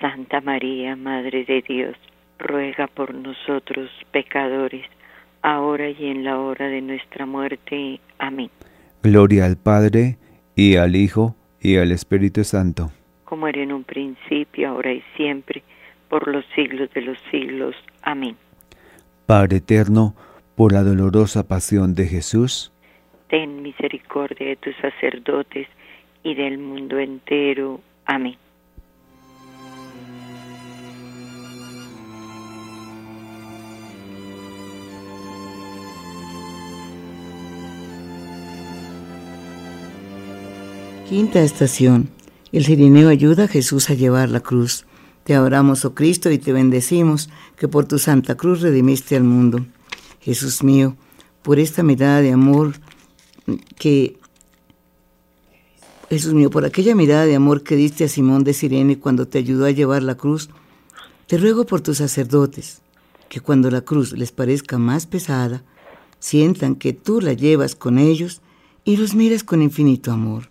Santa María, Madre de Dios, ruega por nosotros pecadores, ahora y en la hora de nuestra muerte. Amén. Gloria al Padre, y al Hijo, y al Espíritu Santo. Como era en un principio, ahora y siempre, por los siglos de los siglos. Amén. Padre eterno, por la dolorosa pasión de Jesús, ten misericordia de tus sacerdotes y del mundo entero. Amén. Quinta estación. El sirineo ayuda a Jesús a llevar la cruz. Te adoramos, oh Cristo, y te bendecimos, que por tu santa cruz redimiste al mundo. Jesús mío, por esta mirada de amor que... Jesús mío, por aquella mirada de amor que diste a Simón de Sirene cuando te ayudó a llevar la cruz, te ruego por tus sacerdotes, que cuando la cruz les parezca más pesada, sientan que tú la llevas con ellos y los miras con infinito amor.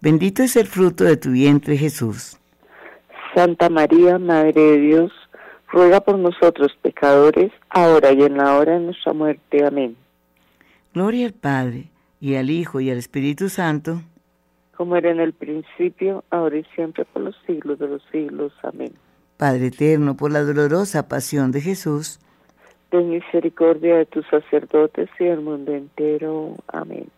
Bendito es el fruto de tu vientre, Jesús. Santa María, Madre de Dios, ruega por nosotros pecadores, ahora y en la hora de nuestra muerte. Amén. Gloria al Padre, y al Hijo, y al Espíritu Santo. Como era en el principio, ahora y siempre, por los siglos de los siglos. Amén. Padre eterno, por la dolorosa pasión de Jesús, ten misericordia de tus sacerdotes y del mundo entero. Amén.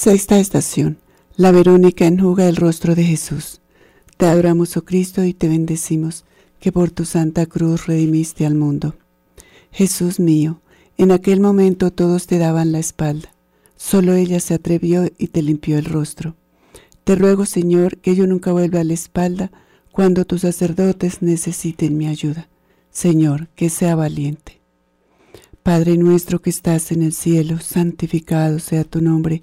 Sexta estación. La Verónica enjuga el rostro de Jesús. Te adoramos, oh Cristo, y te bendecimos, que por tu santa cruz redimiste al mundo. Jesús mío, en aquel momento todos te daban la espalda. Solo ella se atrevió y te limpió el rostro. Te ruego, Señor, que yo nunca vuelva a la espalda cuando tus sacerdotes necesiten mi ayuda. Señor, que sea valiente. Padre nuestro que estás en el cielo, santificado sea tu nombre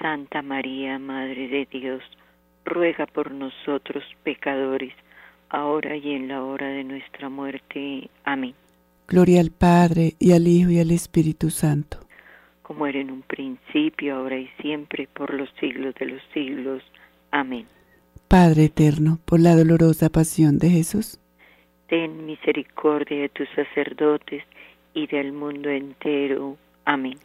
Santa María, Madre de Dios, ruega por nosotros pecadores, ahora y en la hora de nuestra muerte. Amén. Gloria al Padre, y al Hijo, y al Espíritu Santo. Como era en un principio, ahora y siempre, por los siglos de los siglos. Amén. Padre eterno, por la dolorosa pasión de Jesús, ten misericordia de tus sacerdotes y del mundo entero. Amén.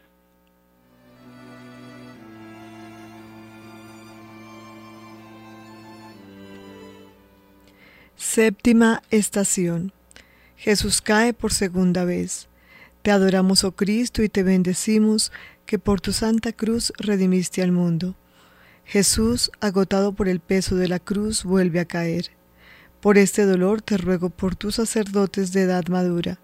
Séptima estación. Jesús cae por segunda vez. Te adoramos, oh Cristo, y te bendecimos que por tu santa cruz redimiste al mundo. Jesús, agotado por el peso de la cruz, vuelve a caer. Por este dolor te ruego por tus sacerdotes de edad madura.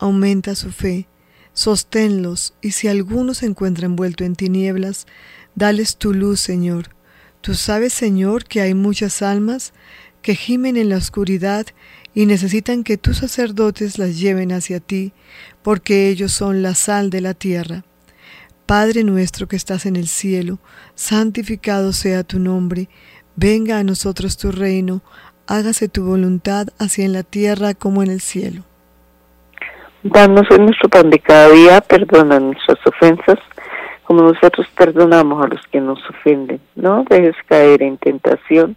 Aumenta su fe, sosténlos, y si alguno se encuentra envuelto en tinieblas, dales tu luz, Señor. Tú sabes, Señor, que hay muchas almas que gimen en la oscuridad y necesitan que tus sacerdotes las lleven hacia ti, porque ellos son la sal de la tierra. Padre nuestro que estás en el cielo, santificado sea tu nombre, venga a nosotros tu reino, hágase tu voluntad así en la tierra como en el cielo. Danos hoy nuestro pan de cada día, perdona nuestras ofensas, como nosotros perdonamos a los que nos ofenden. No dejes caer en tentación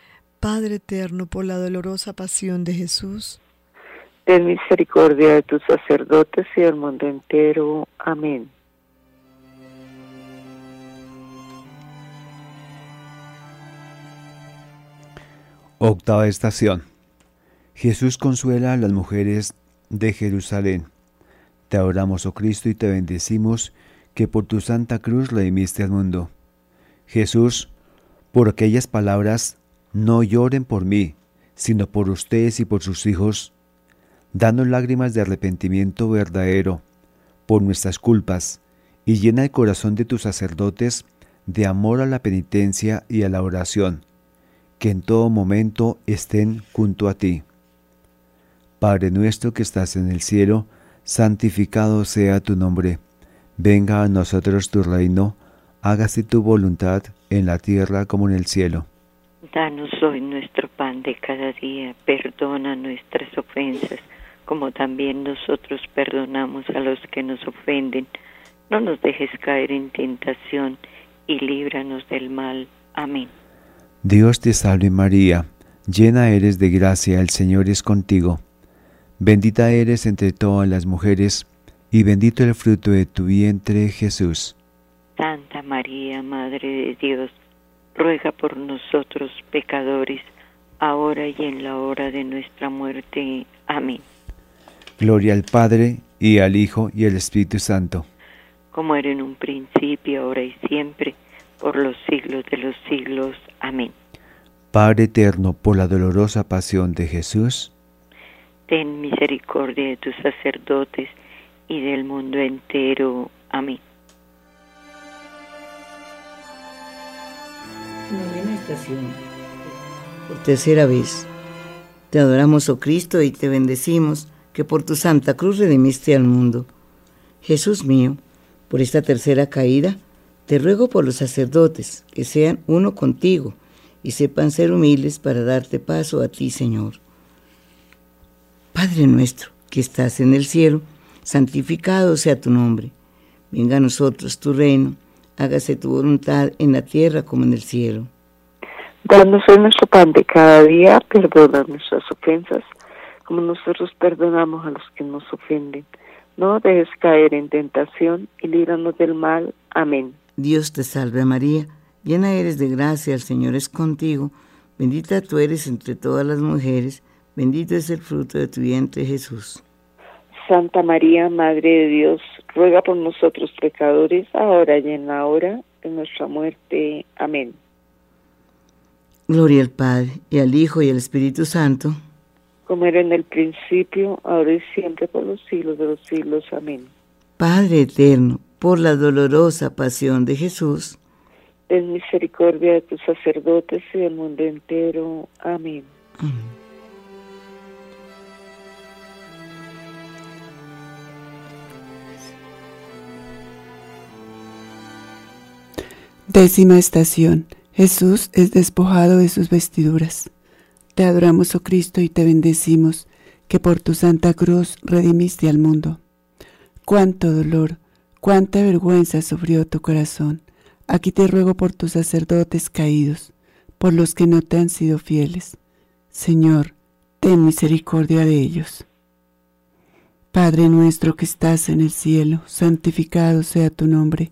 Padre eterno, por la dolorosa pasión de Jesús. Ten misericordia de tus sacerdotes y del mundo entero. Amén. Octava estación. Jesús consuela a las mujeres de Jerusalén. Te adoramos, oh Cristo, y te bendecimos que por tu santa cruz redimiste al mundo. Jesús, por aquellas palabras, no lloren por mí, sino por ustedes y por sus hijos. Danos lágrimas de arrepentimiento verdadero por nuestras culpas y llena el corazón de tus sacerdotes de amor a la penitencia y a la oración que en todo momento estén junto a ti. Padre nuestro que estás en el cielo, santificado sea tu nombre. Venga a nosotros tu reino, hágase tu voluntad en la tierra como en el cielo. Danos hoy nuestro pan de cada día, perdona nuestras ofensas, como también nosotros perdonamos a los que nos ofenden. No nos dejes caer en tentación y líbranos del mal. Amén. Dios te salve María, llena eres de gracia, el Señor es contigo. Bendita eres entre todas las mujeres, y bendito el fruto de tu vientre, Jesús. Santa María, Madre de Dios, ruega por nosotros pecadores, ahora y en la hora de nuestra muerte. Amén. Gloria al Padre, y al Hijo, y al Espíritu Santo. Como era en un principio, ahora y siempre, por los siglos de los siglos. Amén. Padre eterno, por la dolorosa pasión de Jesús, ten misericordia de tus sacerdotes y del mundo entero. Amén. Por tercera vez. Te adoramos, oh Cristo, y te bendecimos, que por tu santa cruz redimiste al mundo. Jesús mío, por esta tercera caída, te ruego por los sacerdotes, que sean uno contigo y sepan ser humildes para darte paso a ti, Señor. Padre nuestro, que estás en el cielo, santificado sea tu nombre. Venga a nosotros tu reino, hágase tu voluntad en la tierra como en el cielo. Danos hoy nuestro pan de cada día, perdona nuestras ofensas, como nosotros perdonamos a los que nos ofenden. No dejes caer en tentación y líbranos del mal. Amén. Dios te salve María, llena eres de gracia, el Señor es contigo, bendita tú eres entre todas las mujeres, bendito es el fruto de tu vientre Jesús. Santa María, Madre de Dios, ruega por nosotros pecadores, ahora y en la hora de nuestra muerte. Amén. Gloria al Padre, y al Hijo, y al Espíritu Santo. Como era en el principio, ahora y siempre, por los siglos de los siglos. Amén. Padre eterno, por la dolorosa pasión de Jesús, ten misericordia de tus sacerdotes y del mundo entero. Amén. Amén. Décima estación. Jesús es despojado de sus vestiduras. Te adoramos, oh Cristo, y te bendecimos, que por tu santa cruz redimiste al mundo. Cuánto dolor, cuánta vergüenza sufrió tu corazón. Aquí te ruego por tus sacerdotes caídos, por los que no te han sido fieles. Señor, ten misericordia de ellos. Padre nuestro que estás en el cielo, santificado sea tu nombre.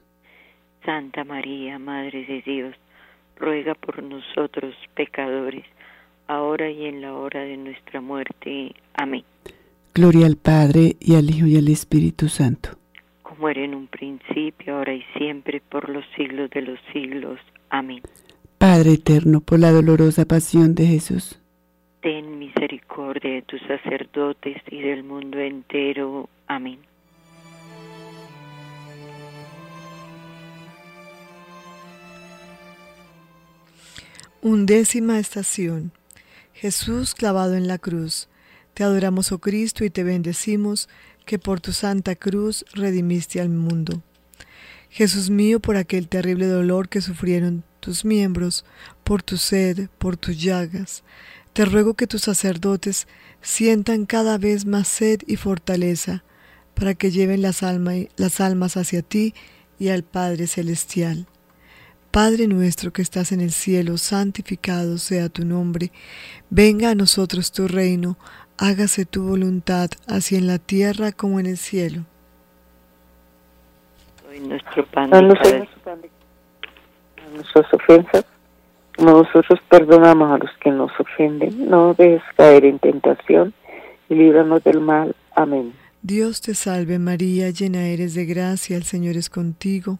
Santa María, Madre de Dios, ruega por nosotros pecadores, ahora y en la hora de nuestra muerte. Amén. Gloria al Padre, y al Hijo, y al Espíritu Santo. Como era en un principio, ahora y siempre, por los siglos de los siglos. Amén. Padre eterno, por la dolorosa pasión de Jesús. Ten misericordia de tus sacerdotes y del mundo entero. Amén. Undécima estación. Jesús clavado en la cruz. Te adoramos, oh Cristo, y te bendecimos, que por tu santa cruz redimiste al mundo. Jesús mío, por aquel terrible dolor que sufrieron tus miembros, por tu sed, por tus llagas, te ruego que tus sacerdotes sientan cada vez más sed y fortaleza, para que lleven las, almas hacia ti y al Padre Celestial. Padre nuestro que estás en el cielo, santificado sea tu nombre, venga a nosotros tu reino, hágase tu voluntad, así en la tierra como en el cielo. Hoy nuestro pan Danos nuestras ofensas, como nosotros perdonamos a los que nos ofenden. No dejes caer en tentación y líbranos del mal. Amén. Dios te salve María, llena eres de gracia, el Señor es contigo,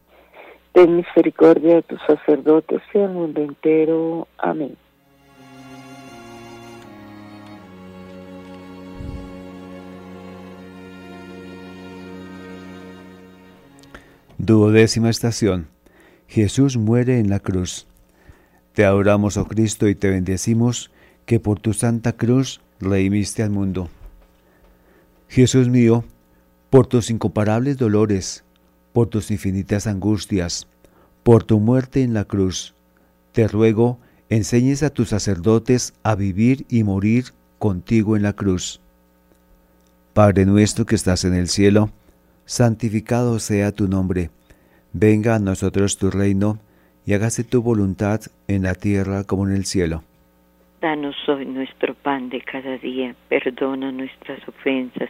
Ten misericordia de tus sacerdotes y del mundo entero. Amén. Duodécima estación. Jesús muere en la cruz. Te adoramos, oh Cristo, y te bendecimos, que por tu santa cruz redimiste al mundo. Jesús mío, por tus incomparables dolores, por tus infinitas angustias, por tu muerte en la cruz, te ruego, enseñes a tus sacerdotes a vivir y morir contigo en la cruz. Padre nuestro que estás en el cielo, santificado sea tu nombre. Venga a nosotros tu reino, y hágase tu voluntad en la tierra como en el cielo. Danos hoy nuestro pan de cada día, perdona nuestras ofensas,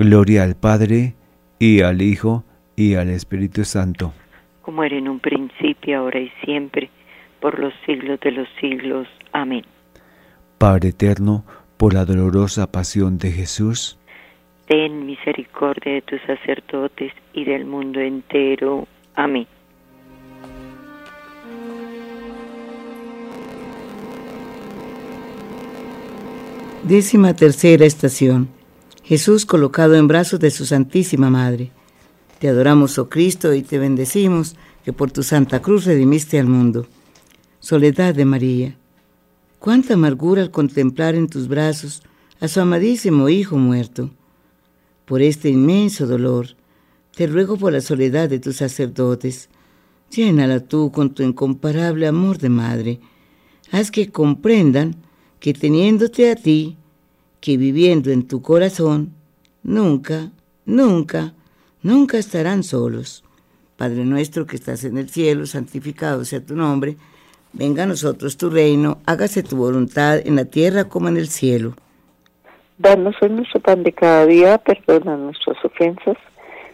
Gloria al Padre, y al Hijo, y al Espíritu Santo. Como era en un principio, ahora y siempre, por los siglos de los siglos. Amén. Padre eterno, por la dolorosa pasión de Jesús, Ten misericordia de tus sacerdotes y del mundo entero. Amén. Décima tercera estación. Jesús colocado en brazos de su Santísima Madre. Te adoramos, oh Cristo, y te bendecimos, que por tu Santa Cruz redimiste al mundo. Soledad de María. Cuánta amargura al contemplar en tus brazos a su amadísimo Hijo muerto. Por este inmenso dolor, te ruego por la soledad de tus sacerdotes. Llénala tú con tu incomparable amor de madre. Haz que comprendan que teniéndote a ti, que viviendo en tu corazón, nunca, nunca, nunca estarán solos. Padre nuestro que estás en el cielo, santificado sea tu nombre. Venga a nosotros tu reino, hágase tu voluntad en la tierra como en el cielo. Danos hoy nuestro pan de cada día, perdona nuestras ofensas,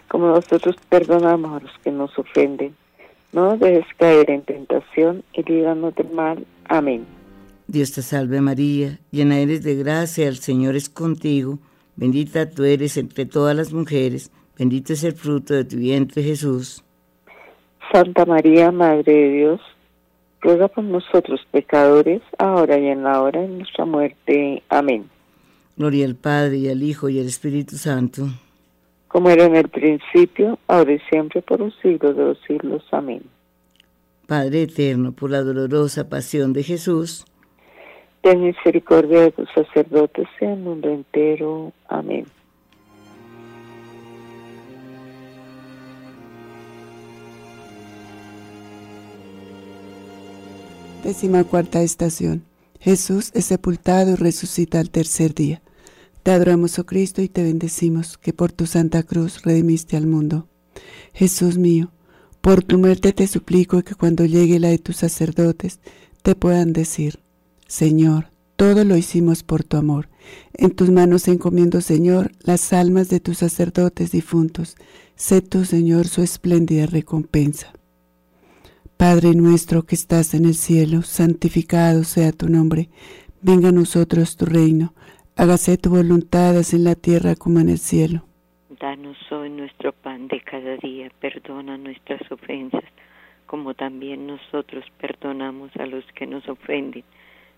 como nosotros perdonamos a los que nos ofenden. No nos dejes caer en tentación y líbranos del mal. Amén. Dios te salve María, llena eres de gracia, el Señor es contigo, bendita tú eres entre todas las mujeres, bendito es el fruto de tu vientre Jesús. Santa María, Madre de Dios, ruega por nosotros pecadores, ahora y en la hora de nuestra muerte. Amén. Gloria al Padre y al Hijo y al Espíritu Santo. Como era en el principio, ahora y siempre, por los siglos de los siglos. Amén. Padre eterno, por la dolorosa pasión de Jesús, ten misericordia de tus sacerdotes y el mundo entero. Amén. Décima cuarta estación. Jesús es sepultado y resucita al tercer día. Te adoramos, oh Cristo, y te bendecimos, que por tu santa cruz redimiste al mundo. Jesús mío, por tu muerte te suplico que cuando llegue la de tus sacerdotes, te puedan decir, Señor, todo lo hicimos por tu amor. En tus manos encomiendo, Señor, las almas de tus sacerdotes difuntos. Sé tú, Señor, su espléndida recompensa. Padre nuestro que estás en el cielo, santificado sea tu nombre. Venga a nosotros tu reino. Hágase tu voluntad, así en la tierra como en el cielo. Danos hoy nuestro pan de cada día. Perdona nuestras ofensas, como también nosotros perdonamos a los que nos ofenden.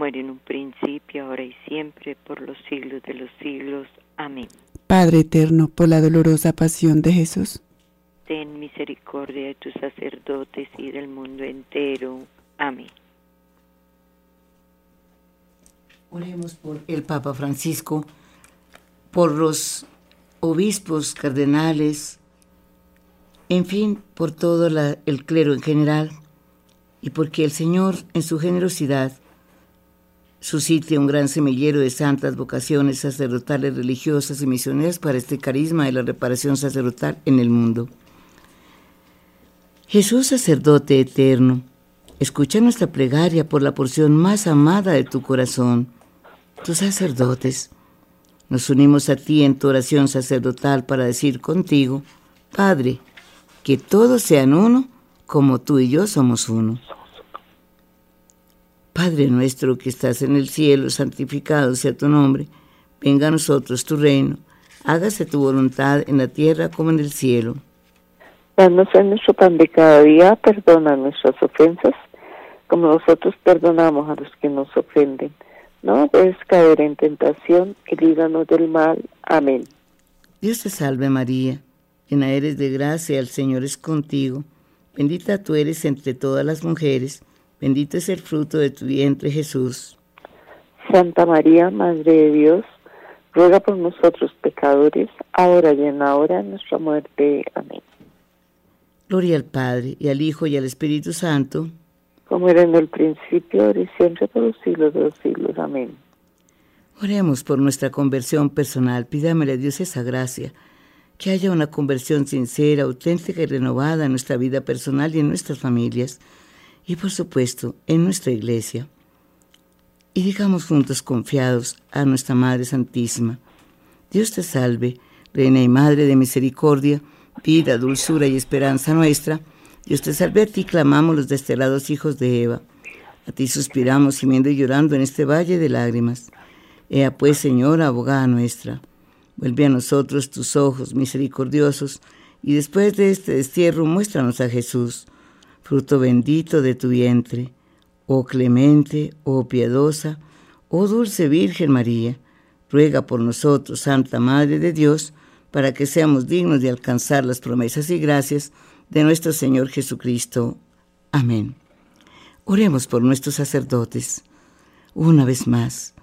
Como era en un principio, ahora y siempre, por los siglos de los siglos. Amén. Padre eterno, por la dolorosa pasión de Jesús ten misericordia de tus sacerdotes y del mundo entero. Amén. Oremos por el Papa Francisco, por los obispos, cardenales, en fin, por todo el clero en general, y porque el Señor, en su generosidad, suscite un gran semillero de santas vocaciones sacerdotales, religiosas y misioneras para este carisma de la reparación sacerdotal en el mundo. Jesús sacerdote eterno, escucha nuestra plegaria por la porción más amada de tu corazón, tus sacerdotes. Nos unimos a ti en tu oración sacerdotal para decir contigo, Padre, que todos sean uno como tú y yo somos uno. Padre nuestro que estás en el cielo, santificado sea tu nombre, venga a nosotros tu reino, hágase tu voluntad en la tierra como en el cielo. Danos en nuestro pan de cada día, perdona nuestras ofensas, como nosotros perdonamos a los que nos ofenden. No debes caer en tentación y líbranos del mal. Amén. Dios te salve María, llena eres de gracia, el Señor es contigo. Bendita tú eres entre todas las mujeres, bendito es el fruto de tu vientre Jesús. Santa María, Madre de Dios, ruega por nosotros pecadores, ahora y en la hora de nuestra muerte. Amén. Gloria al Padre, y al Hijo, y al Espíritu Santo. Como era en el principio, ahora y siempre, por los siglos de los siglos. Amén. Oremos por nuestra conversión personal. Pídamele a Dios esa gracia. Que haya una conversión sincera, auténtica y renovada en nuestra vida personal y en nuestras familias. Y por supuesto, en nuestra iglesia. Y digamos juntos confiados a nuestra Madre Santísima. Dios te salve, Reina y Madre de Misericordia vida, dulzura y esperanza nuestra, Dios te salve a ti, clamamos los desterrados hijos de Eva. A ti suspiramos, gimiendo y llorando en este valle de lágrimas. Ea pues, Señora, abogada nuestra, vuelve a nosotros tus ojos misericordiosos, y después de este destierro muéstranos a Jesús, fruto bendito de tu vientre. Oh clemente, oh piadosa, oh dulce Virgen María, ruega por nosotros, Santa Madre de Dios, para que seamos dignos de alcanzar las promesas y gracias de nuestro Señor Jesucristo. Amén. Oremos por nuestros sacerdotes. Una vez más,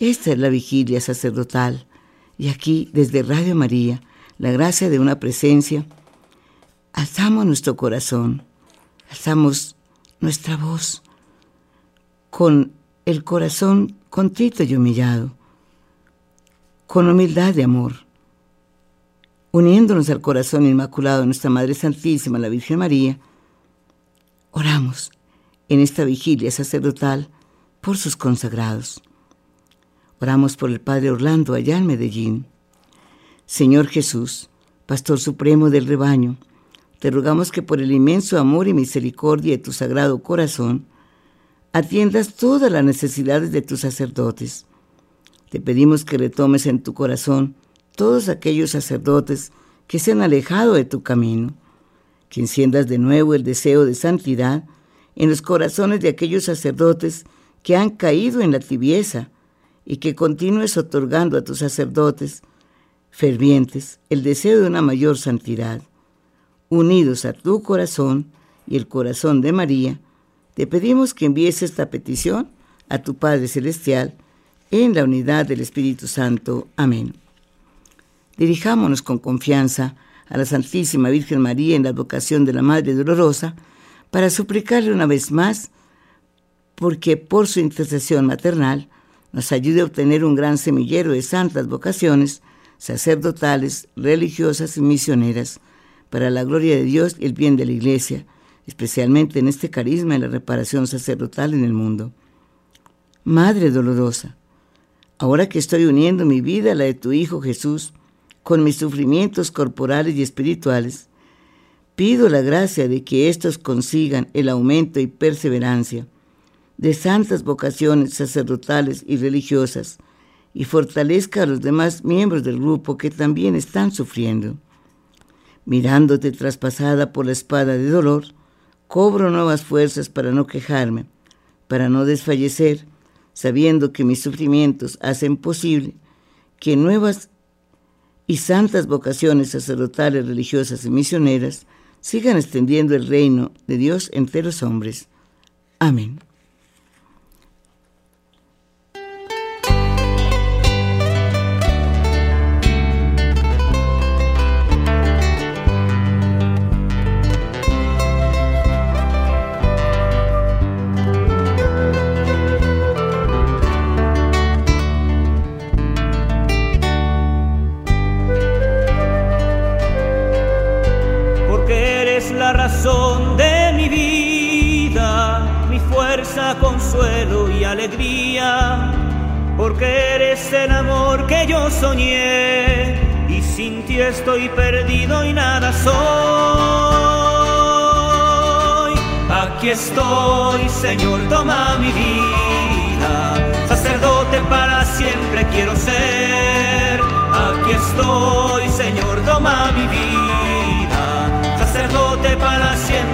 esta es la vigilia sacerdotal y aquí desde Radio María, la gracia de una presencia, alzamos nuestro corazón, alzamos nuestra voz con el corazón contrito y humillado, con humildad y amor, uniéndonos al corazón inmaculado de nuestra Madre Santísima, la Virgen María, oramos en esta vigilia sacerdotal por sus consagrados. Oramos por el Padre Orlando allá en Medellín. Señor Jesús, Pastor Supremo del rebaño, te rogamos que por el inmenso amor y misericordia de tu sagrado corazón, atiendas todas las necesidades de tus sacerdotes. Te pedimos que retomes en tu corazón todos aquellos sacerdotes que se han alejado de tu camino, que enciendas de nuevo el deseo de santidad en los corazones de aquellos sacerdotes que han caído en la tibieza y que continúes otorgando a tus sacerdotes fervientes el deseo de una mayor santidad. Unidos a tu corazón y el corazón de María, te pedimos que envíes esta petición a tu Padre Celestial en la unidad del Espíritu Santo. Amén. Dirijámonos con confianza a la Santísima Virgen María en la vocación de la Madre Dolorosa para suplicarle una vez más porque por su intercesión maternal nos ayude a obtener un gran semillero de santas vocaciones sacerdotales, religiosas y misioneras para la gloria de Dios y el bien de la Iglesia, especialmente en este carisma de la reparación sacerdotal en el mundo. Madre dolorosa, ahora que estoy uniendo mi vida a la de tu Hijo Jesús, con mis sufrimientos corporales y espirituales, pido la gracia de que éstos consigan el aumento y perseverancia de santas vocaciones sacerdotales y religiosas y fortalezca a los demás miembros del grupo que también están sufriendo. Mirándote traspasada por la espada de dolor, cobro nuevas fuerzas para no quejarme, para no desfallecer, sabiendo que mis sufrimientos hacen posible que nuevas y santas vocaciones sacerdotales, religiosas y misioneras sigan extendiendo el reino de Dios entre los hombres. Amén. Que yo soñé y sin ti estoy perdido y nada soy. Aquí estoy, Señor, toma mi vida, sacerdote para siempre quiero ser. Aquí estoy, Señor, toma mi vida, sacerdote para siempre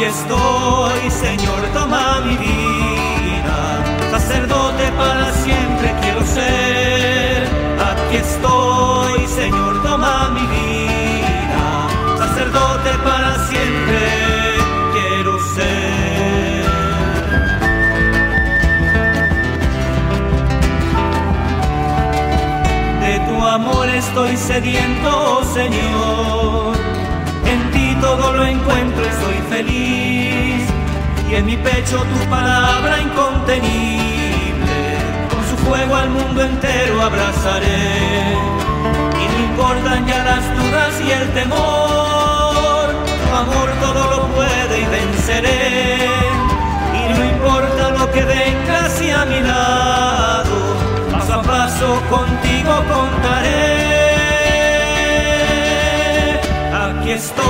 Aquí estoy, Señor, toma mi vida, sacerdote para siempre quiero ser. Aquí estoy, Señor, toma mi vida, sacerdote para siempre quiero ser. amor estoy sediento, Señor. Todo lo encuentro y soy feliz. Y en mi pecho tu palabra incontenible. Con su fuego al mundo entero abrazaré. Y no importan ya las dudas y el temor. Amor todo lo puede y venceré. Y no importa lo que venga hacia mi lado paso a paso contigo contaré. Aquí estoy,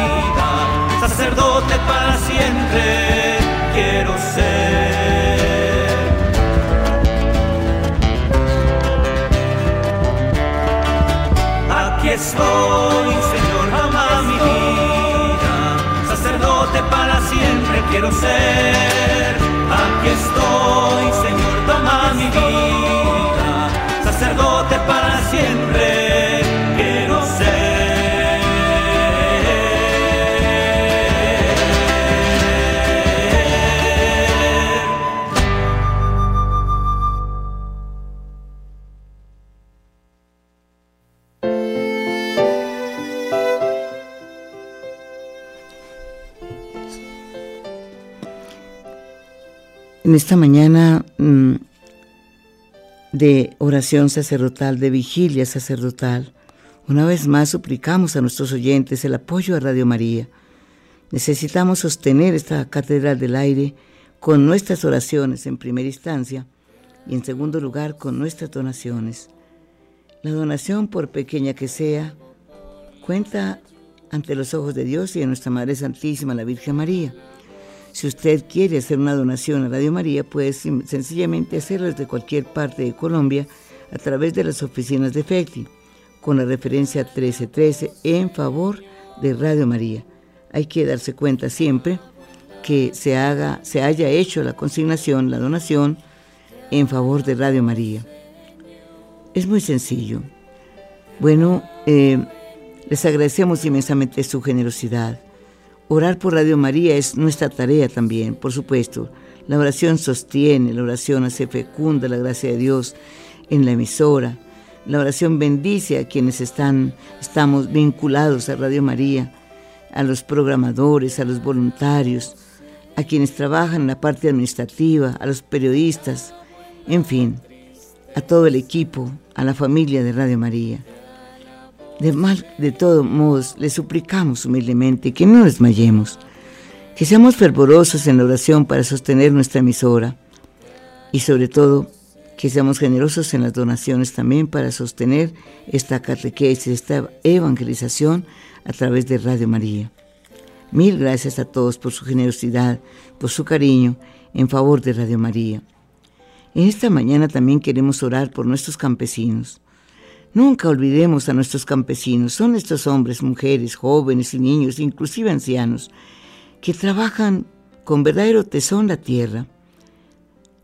estoy, Señor, toma mi vida, sacerdote para siempre quiero ser. En esta mañana mm, de oración sacerdotal, de vigilia sacerdotal, una vez más suplicamos a nuestros oyentes el apoyo a Radio María. Necesitamos sostener esta Catedral del Aire con nuestras oraciones en primera instancia y en segundo lugar con nuestras donaciones. La donación, por pequeña que sea, cuenta ante los ojos de Dios y de nuestra Madre Santísima, la Virgen María. Si usted quiere hacer una donación a Radio María, puede sencillamente hacerlo desde cualquier parte de Colombia a través de las oficinas de FECTI, con la referencia 1313 en favor de Radio María. Hay que darse cuenta siempre que se, haga, se haya hecho la consignación, la donación, en favor de Radio María. Es muy sencillo. Bueno, eh, les agradecemos inmensamente su generosidad. Orar por Radio María es nuestra tarea también, por supuesto. La oración sostiene, la oración hace fecunda la gracia de Dios en la emisora. La oración bendice a quienes están, estamos vinculados a Radio María, a los programadores, a los voluntarios, a quienes trabajan en la parte administrativa, a los periodistas, en fin, a todo el equipo, a la familia de Radio María. De, mal, de todos modos, le suplicamos humildemente que no desmayemos, que seamos fervorosos en la oración para sostener nuestra emisora y sobre todo que seamos generosos en las donaciones también para sostener esta catequesis, esta evangelización a través de Radio María. Mil gracias a todos por su generosidad, por su cariño en favor de Radio María. En esta mañana también queremos orar por nuestros campesinos. Nunca olvidemos a nuestros campesinos. Son estos hombres, mujeres, jóvenes y niños, inclusive ancianos, que trabajan con verdadero tesón la tierra.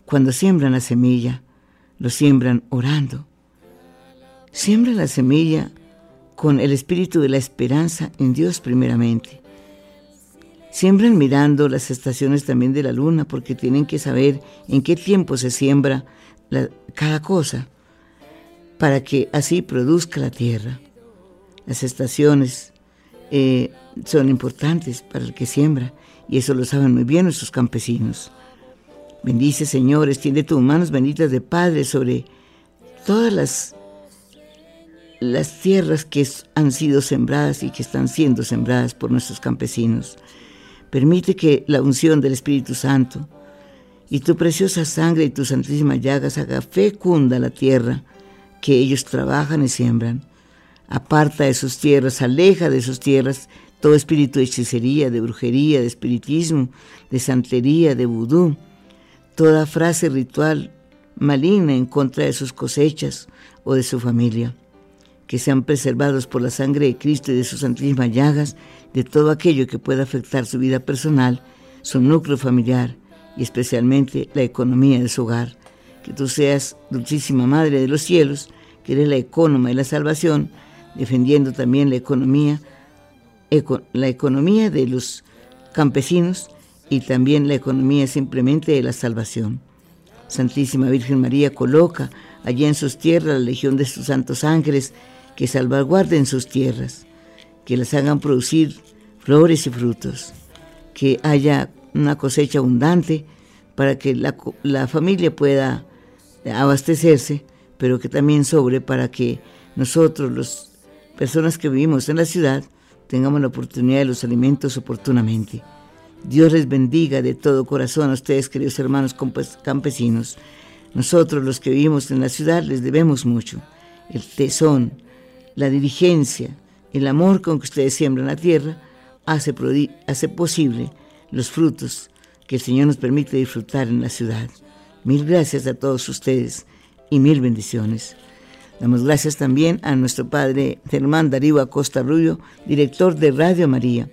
Cuando siembran la semilla, lo siembran orando. Siembran la semilla con el espíritu de la esperanza en Dios primeramente. Siembran mirando las estaciones también de la luna porque tienen que saber en qué tiempo se siembra cada cosa para que así produzca la tierra. Las estaciones eh, son importantes para el que siembra y eso lo saben muy bien nuestros campesinos. Bendice, Señor, extiende tus manos benditas de Padre sobre todas las, las tierras que han sido sembradas y que están siendo sembradas por nuestros campesinos. Permite que la unción del Espíritu Santo y tu preciosa sangre y tus santísimas llagas haga fecunda la tierra que ellos trabajan y siembran. Aparta de sus tierras, aleja de sus tierras todo espíritu de hechicería, de brujería, de espiritismo, de santería, de vudú, toda frase ritual maligna en contra de sus cosechas o de su familia. Que sean preservados por la sangre de Cristo y de sus santísimas llagas de todo aquello que pueda afectar su vida personal, su núcleo familiar y especialmente la economía de su hogar. Que tú seas, Dulcísima Madre de los cielos, que eres la economa de la salvación, defendiendo también la economía, eco- la economía de los campesinos y también la economía simplemente de la salvación. Santísima Virgen María coloca allí en sus tierras la legión de sus santos ángeles que salvaguarden sus tierras, que las hagan producir flores y frutos, que haya una cosecha abundante para que la, la familia pueda abastecerse, pero que también sobre para que nosotros, las personas que vivimos en la ciudad, tengamos la oportunidad de los alimentos oportunamente. Dios les bendiga de todo corazón a ustedes, queridos hermanos campesinos. Nosotros los que vivimos en la ciudad les debemos mucho. El tesón, la diligencia, el amor con que ustedes siembran la tierra, hace, hace posible los frutos que el Señor nos permite disfrutar en la ciudad. Mil gracias a todos ustedes y mil bendiciones. Damos gracias también a nuestro padre Germán Darío Acosta Rubio, director de Radio María,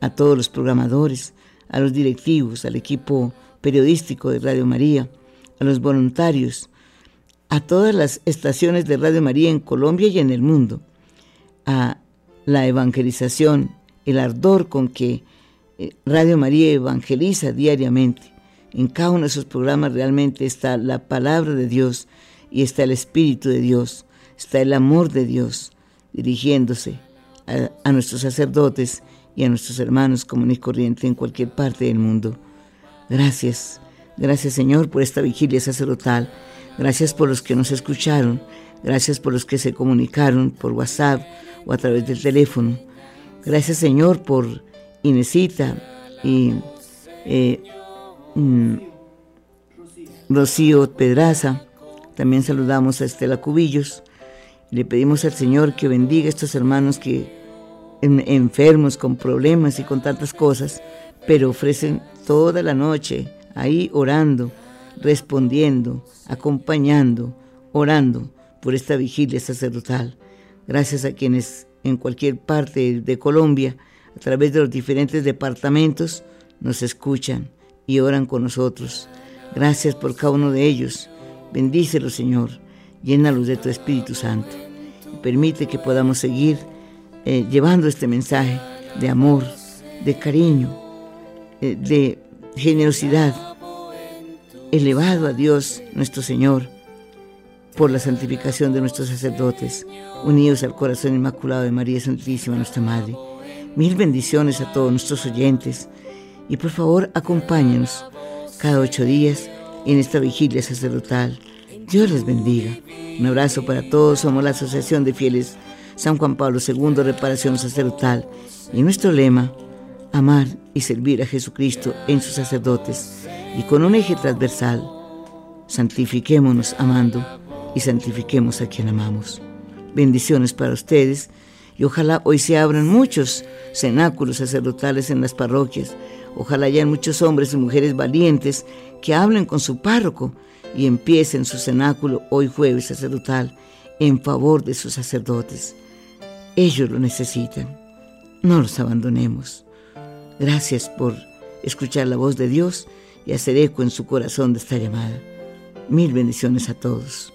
a todos los programadores, a los directivos, al equipo periodístico de Radio María, a los voluntarios, a todas las estaciones de Radio María en Colombia y en el mundo, a la evangelización, el ardor con que eh, Radio María evangeliza diariamente. En cada uno de esos programas realmente está la palabra de Dios y está el Espíritu de Dios, está el amor de Dios dirigiéndose a, nuestros sacerdotes y a nuestros hermanos común y corriente en cualquier parte del mundo. Gracias, gracias Señor por esta vigilia sacerdotal, gracias por los que nos escucharon, gracias por los que se comunicaron por WhatsApp o a través del teléfono. Gracias Señor por Inesita y eh, mm, Rocío Pedraza. También saludamos a Estela Cubillos. Le pedimos al Señor que bendiga a estos hermanos que enfermos, con problemas y con tantas cosas, pero ofrecen toda la noche ahí orando, respondiendo, acompañando, orando por esta vigilia sacerdotal. Gracias a quienes en cualquier parte de Colombia a través de los diferentes departamentos, nos escuchan y oran con nosotros. Gracias por cada uno de ellos. Bendícelos, Señor. Llénalos de tu Espíritu Santo. Permite que podamos seguir eh, llevando este mensaje de amor, de cariño, eh, de generosidad, elevado a Dios nuestro Señor por la santificación de nuestros sacerdotes, unidos al corazón inmaculado de María Santísima, nuestra Madre Mil bendiciones a todos nuestros oyentes y por favor acompáñenos cada ocho días en esta vigilia sacerdotal. Dios les bendiga. Un abrazo para todos. Somos la Asociación de Fieles San Juan Pablo II Reparación Sacerdotal y nuestro lema, amar y servir a Jesucristo en sus sacerdotes y con un eje transversal, santifiquémonos amando y santifiquemos a quien amamos. Bendiciones para ustedes y ojalá hoy se abran muchos cenáculos sacerdotales en las parroquias. Ojalá hayan muchos hombres y mujeres valientes que hablen con su párroco y empiecen su cenáculo hoy jueves sacerdotal en favor de sus sacerdotes. Ellos lo necesitan. No los abandonemos. Gracias por escuchar la voz de Dios y hacer eco en su corazón de esta llamada. Mil bendiciones a todos.